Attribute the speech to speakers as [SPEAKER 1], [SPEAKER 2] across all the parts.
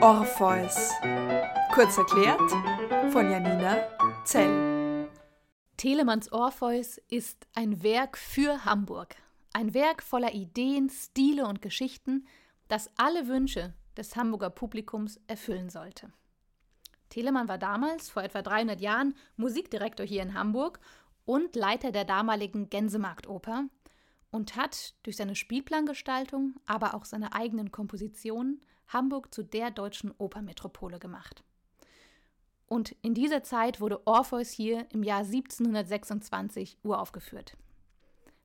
[SPEAKER 1] Orpheus. Kurz erklärt von Janina Zell.
[SPEAKER 2] Telemanns Orpheus ist ein Werk für Hamburg. Ein Werk voller Ideen, Stile und Geschichten, das alle Wünsche des Hamburger Publikums erfüllen sollte. Telemann war damals, vor etwa 300 Jahren, Musikdirektor hier in Hamburg und Leiter der damaligen Gänsemarktoper und hat durch seine Spielplangestaltung, aber auch seine eigenen Kompositionen Hamburg zu der deutschen Opermetropole gemacht. Und in dieser Zeit wurde Orpheus hier im Jahr 1726 uraufgeführt.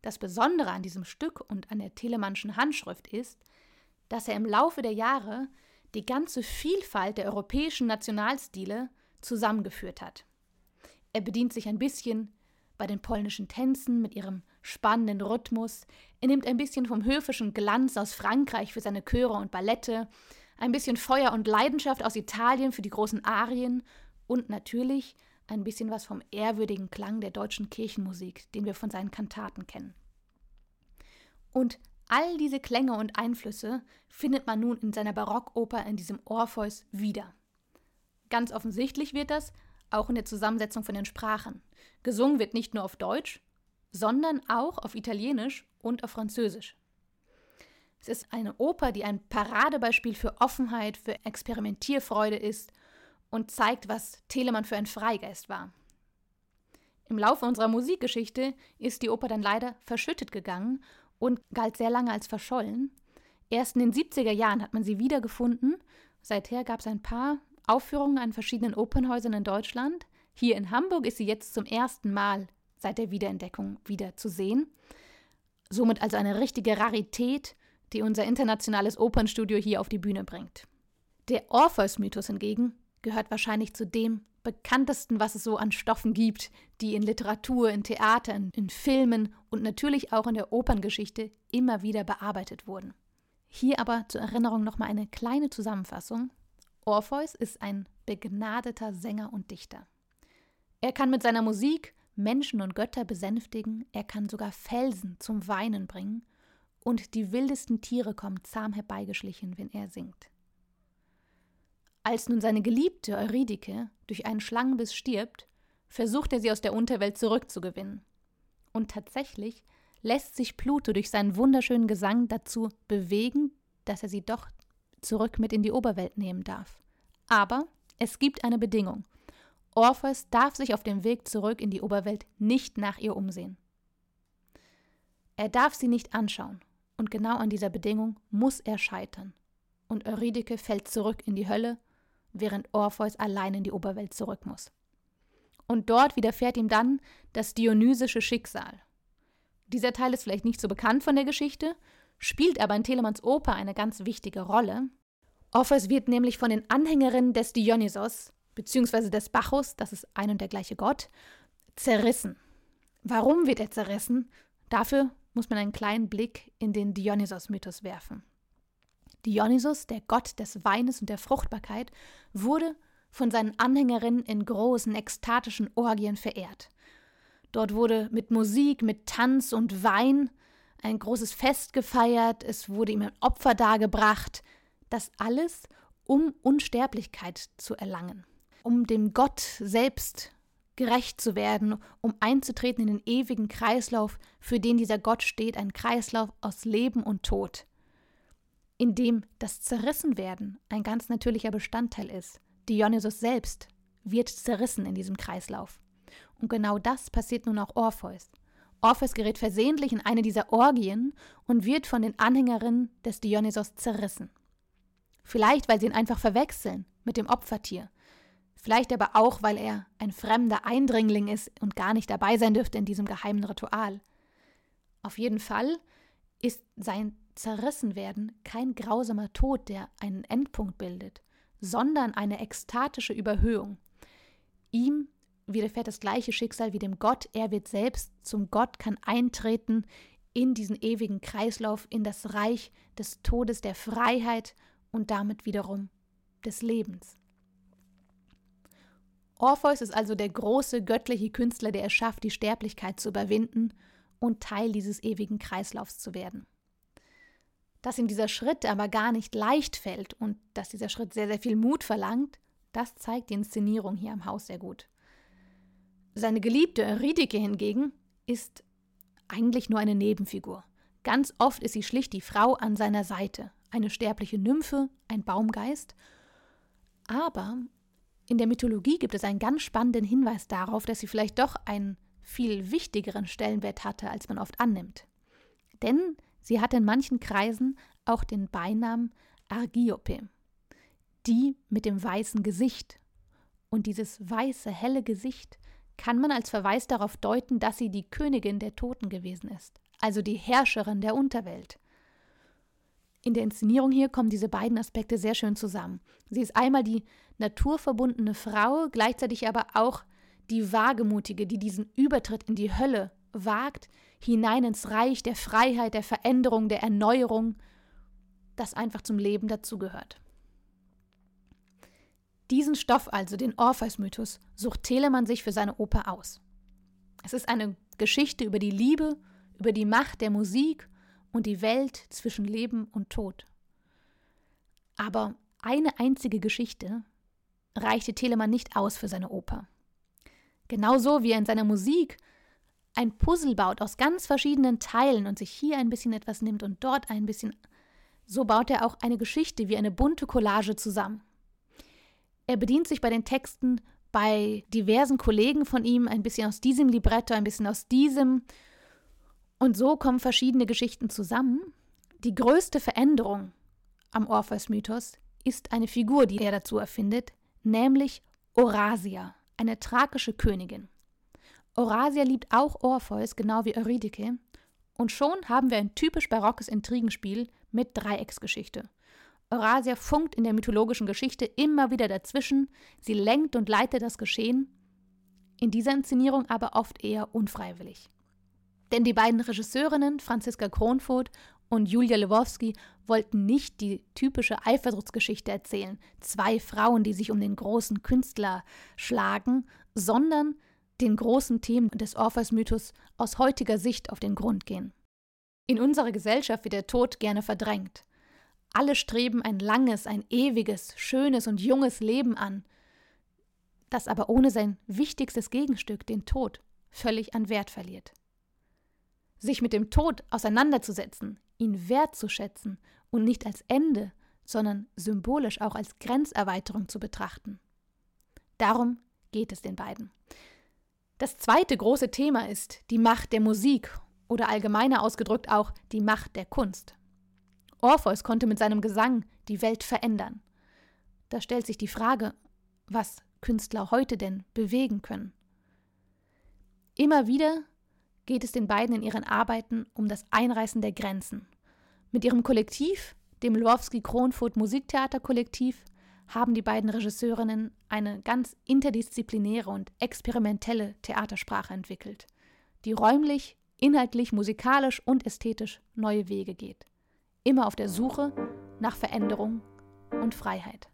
[SPEAKER 2] Das Besondere an diesem Stück und an der Telemannschen Handschrift ist, dass er im Laufe der Jahre die ganze Vielfalt der europäischen Nationalstile zusammengeführt hat. Er bedient sich ein bisschen bei den polnischen Tänzen mit ihrem spannenden Rhythmus. Er nimmt ein bisschen vom höfischen Glanz aus Frankreich für seine Chöre und Ballette, ein bisschen Feuer und Leidenschaft aus Italien für die großen Arien und natürlich ein bisschen was vom ehrwürdigen Klang der deutschen Kirchenmusik, den wir von seinen Kantaten kennen. Und all diese Klänge und Einflüsse findet man nun in seiner Barockoper in diesem Orpheus wieder. Ganz offensichtlich wird das auch in der Zusammensetzung von den Sprachen. Gesungen wird nicht nur auf Deutsch, sondern auch auf Italienisch und auf Französisch. Es ist eine Oper, die ein Paradebeispiel für Offenheit, für Experimentierfreude ist und zeigt, was Telemann für ein Freigeist war. Im Laufe unserer Musikgeschichte ist die Oper dann leider verschüttet gegangen und galt sehr lange als verschollen. Erst in den 70er Jahren hat man sie wiedergefunden. Seither gab es ein paar Aufführungen an verschiedenen Opernhäusern in Deutschland. Hier in Hamburg ist sie jetzt zum ersten Mal seit der Wiederentdeckung wieder zu sehen. Somit also eine richtige Rarität, die unser internationales Opernstudio hier auf die Bühne bringt. Der Orpheus-Mythos hingegen gehört wahrscheinlich zu dem bekanntesten, was es so an Stoffen gibt, die in Literatur, in Theatern, in Filmen und natürlich auch in der Operngeschichte immer wieder bearbeitet wurden. Hier aber zur Erinnerung nochmal eine kleine Zusammenfassung. Orpheus ist ein begnadeter Sänger und Dichter. Er kann mit seiner Musik Menschen und Götter besänftigen, er kann sogar Felsen zum Weinen bringen, und die wildesten Tiere kommen zahm herbeigeschlichen, wenn er singt. Als nun seine Geliebte Eurydike durch einen Schlangenbiss stirbt, versucht er sie aus der Unterwelt zurückzugewinnen. Und tatsächlich lässt sich Pluto durch seinen wunderschönen Gesang dazu bewegen, dass er sie doch zurück mit in die Oberwelt nehmen darf. Aber es gibt eine Bedingung. Orpheus darf sich auf dem Weg zurück in die Oberwelt nicht nach ihr umsehen. Er darf sie nicht anschauen, und genau an dieser Bedingung muss er scheitern. Und Eurydike fällt zurück in die Hölle, während Orpheus allein in die Oberwelt zurück muss. Und dort widerfährt ihm dann das dionysische Schicksal. Dieser Teil ist vielleicht nicht so bekannt von der Geschichte, spielt aber in Telemanns Oper eine ganz wichtige Rolle. Orpheus wird nämlich von den Anhängerinnen des Dionysos, beziehungsweise des Bacchus, das ist ein und der gleiche Gott, zerrissen. Warum wird er zerrissen? Dafür muss man einen kleinen Blick in den Dionysos-Mythos werfen. Dionysos, der Gott des Weines und der Fruchtbarkeit, wurde von seinen Anhängerinnen in großen ekstatischen Orgien verehrt. Dort wurde mit Musik, mit Tanz und Wein ein großes Fest gefeiert, es wurde ihm ein Opfer dargebracht, das alles, um Unsterblichkeit zu erlangen, um dem Gott selbst gerecht zu werden, um einzutreten in den ewigen Kreislauf, für den dieser Gott steht, ein Kreislauf aus Leben und Tod, in dem das Zerrissenwerden ein ganz natürlicher Bestandteil ist. Dionysos selbst wird zerrissen in diesem Kreislauf. Und genau das passiert nun auch Orpheus. Orpheus gerät versehentlich in eine dieser Orgien und wird von den Anhängerinnen des Dionysos zerrissen. Vielleicht, weil sie ihn einfach verwechseln mit dem Opfertier, Vielleicht aber auch, weil er ein fremder Eindringling ist und gar nicht dabei sein dürfte in diesem geheimen Ritual. Auf jeden Fall ist sein Zerrissenwerden kein grausamer Tod, der einen Endpunkt bildet, sondern eine ekstatische Überhöhung. Ihm widerfährt das gleiche Schicksal wie dem Gott, er wird selbst zum Gott, kann eintreten in diesen ewigen Kreislauf, in das Reich des Todes, der Freiheit und damit wiederum des Lebens. Orpheus ist also der große göttliche Künstler, der es schafft, die Sterblichkeit zu überwinden und Teil dieses ewigen Kreislaufs zu werden. Dass ihm dieser Schritt aber gar nicht leicht fällt und dass dieser Schritt sehr, sehr viel Mut verlangt, das zeigt die Inszenierung hier am Haus sehr gut. Seine geliebte Euridike hingegen ist eigentlich nur eine Nebenfigur. Ganz oft ist sie schlicht die Frau an seiner Seite, eine sterbliche Nymphe, ein Baumgeist. Aber in der Mythologie gibt es einen ganz spannenden Hinweis darauf, dass sie vielleicht doch einen viel wichtigeren Stellenwert hatte, als man oft annimmt. Denn sie hatte in manchen Kreisen auch den Beinamen Argiope, die mit dem weißen Gesicht. Und dieses weiße, helle Gesicht kann man als Verweis darauf deuten, dass sie die Königin der Toten gewesen ist, also die Herrscherin der Unterwelt. In der Inszenierung hier kommen diese beiden Aspekte sehr schön zusammen. Sie ist einmal die naturverbundene Frau, gleichzeitig aber auch die Wagemutige, die diesen Übertritt in die Hölle wagt, hinein ins Reich der Freiheit, der Veränderung, der Erneuerung, das einfach zum Leben dazugehört. Diesen Stoff also, den Orpheus-Mythos, sucht Telemann sich für seine Oper aus. Es ist eine Geschichte über die Liebe, über die Macht der Musik und die Welt zwischen Leben und Tod. Aber eine einzige Geschichte reichte Telemann nicht aus für seine Oper. Genauso wie er in seiner Musik ein Puzzle baut aus ganz verschiedenen Teilen und sich hier ein bisschen etwas nimmt und dort ein bisschen, so baut er auch eine Geschichte wie eine bunte Collage zusammen. Er bedient sich bei den Texten bei diversen Kollegen von ihm, ein bisschen aus diesem Libretto, ein bisschen aus diesem. Und so kommen verschiedene Geschichten zusammen. Die größte Veränderung am Orpheus-Mythos ist eine Figur, die er dazu erfindet, nämlich Orasia, eine thrakische Königin. Orasia liebt auch Orpheus, genau wie Eurydike, und schon haben wir ein typisch barockes Intrigenspiel mit Dreiecksgeschichte. Eurasia funkt in der mythologischen Geschichte immer wieder dazwischen, sie lenkt und leitet das Geschehen, in dieser Inszenierung aber oft eher unfreiwillig. Denn die beiden Regisseurinnen, Franziska Kronfurt und Julia Lewowski, wollten nicht die typische Eifersuchtsgeschichte erzählen, zwei Frauen, die sich um den großen Künstler schlagen, sondern den großen Themen des Orpheus-Mythos aus heutiger Sicht auf den Grund gehen. In unserer Gesellschaft wird der Tod gerne verdrängt. Alle streben ein langes, ein ewiges, schönes und junges Leben an, das aber ohne sein wichtigstes Gegenstück, den Tod, völlig an Wert verliert. Sich mit dem Tod auseinanderzusetzen, ihn wertzuschätzen und nicht als Ende, sondern symbolisch auch als Grenzerweiterung zu betrachten. Darum geht es den beiden. Das zweite große Thema ist die Macht der Musik oder allgemeiner ausgedrückt auch die Macht der Kunst. Orpheus konnte mit seinem Gesang die Welt verändern. Da stellt sich die Frage, was Künstler heute denn bewegen können. Immer wieder geht es den beiden in ihren Arbeiten um das Einreißen der Grenzen. Mit ihrem Kollektiv, dem Lwowski-Kronfurt Musiktheaterkollektiv, haben die beiden Regisseurinnen eine ganz interdisziplinäre und experimentelle Theatersprache entwickelt, die räumlich, inhaltlich, musikalisch und ästhetisch neue Wege geht immer auf der Suche nach Veränderung und Freiheit.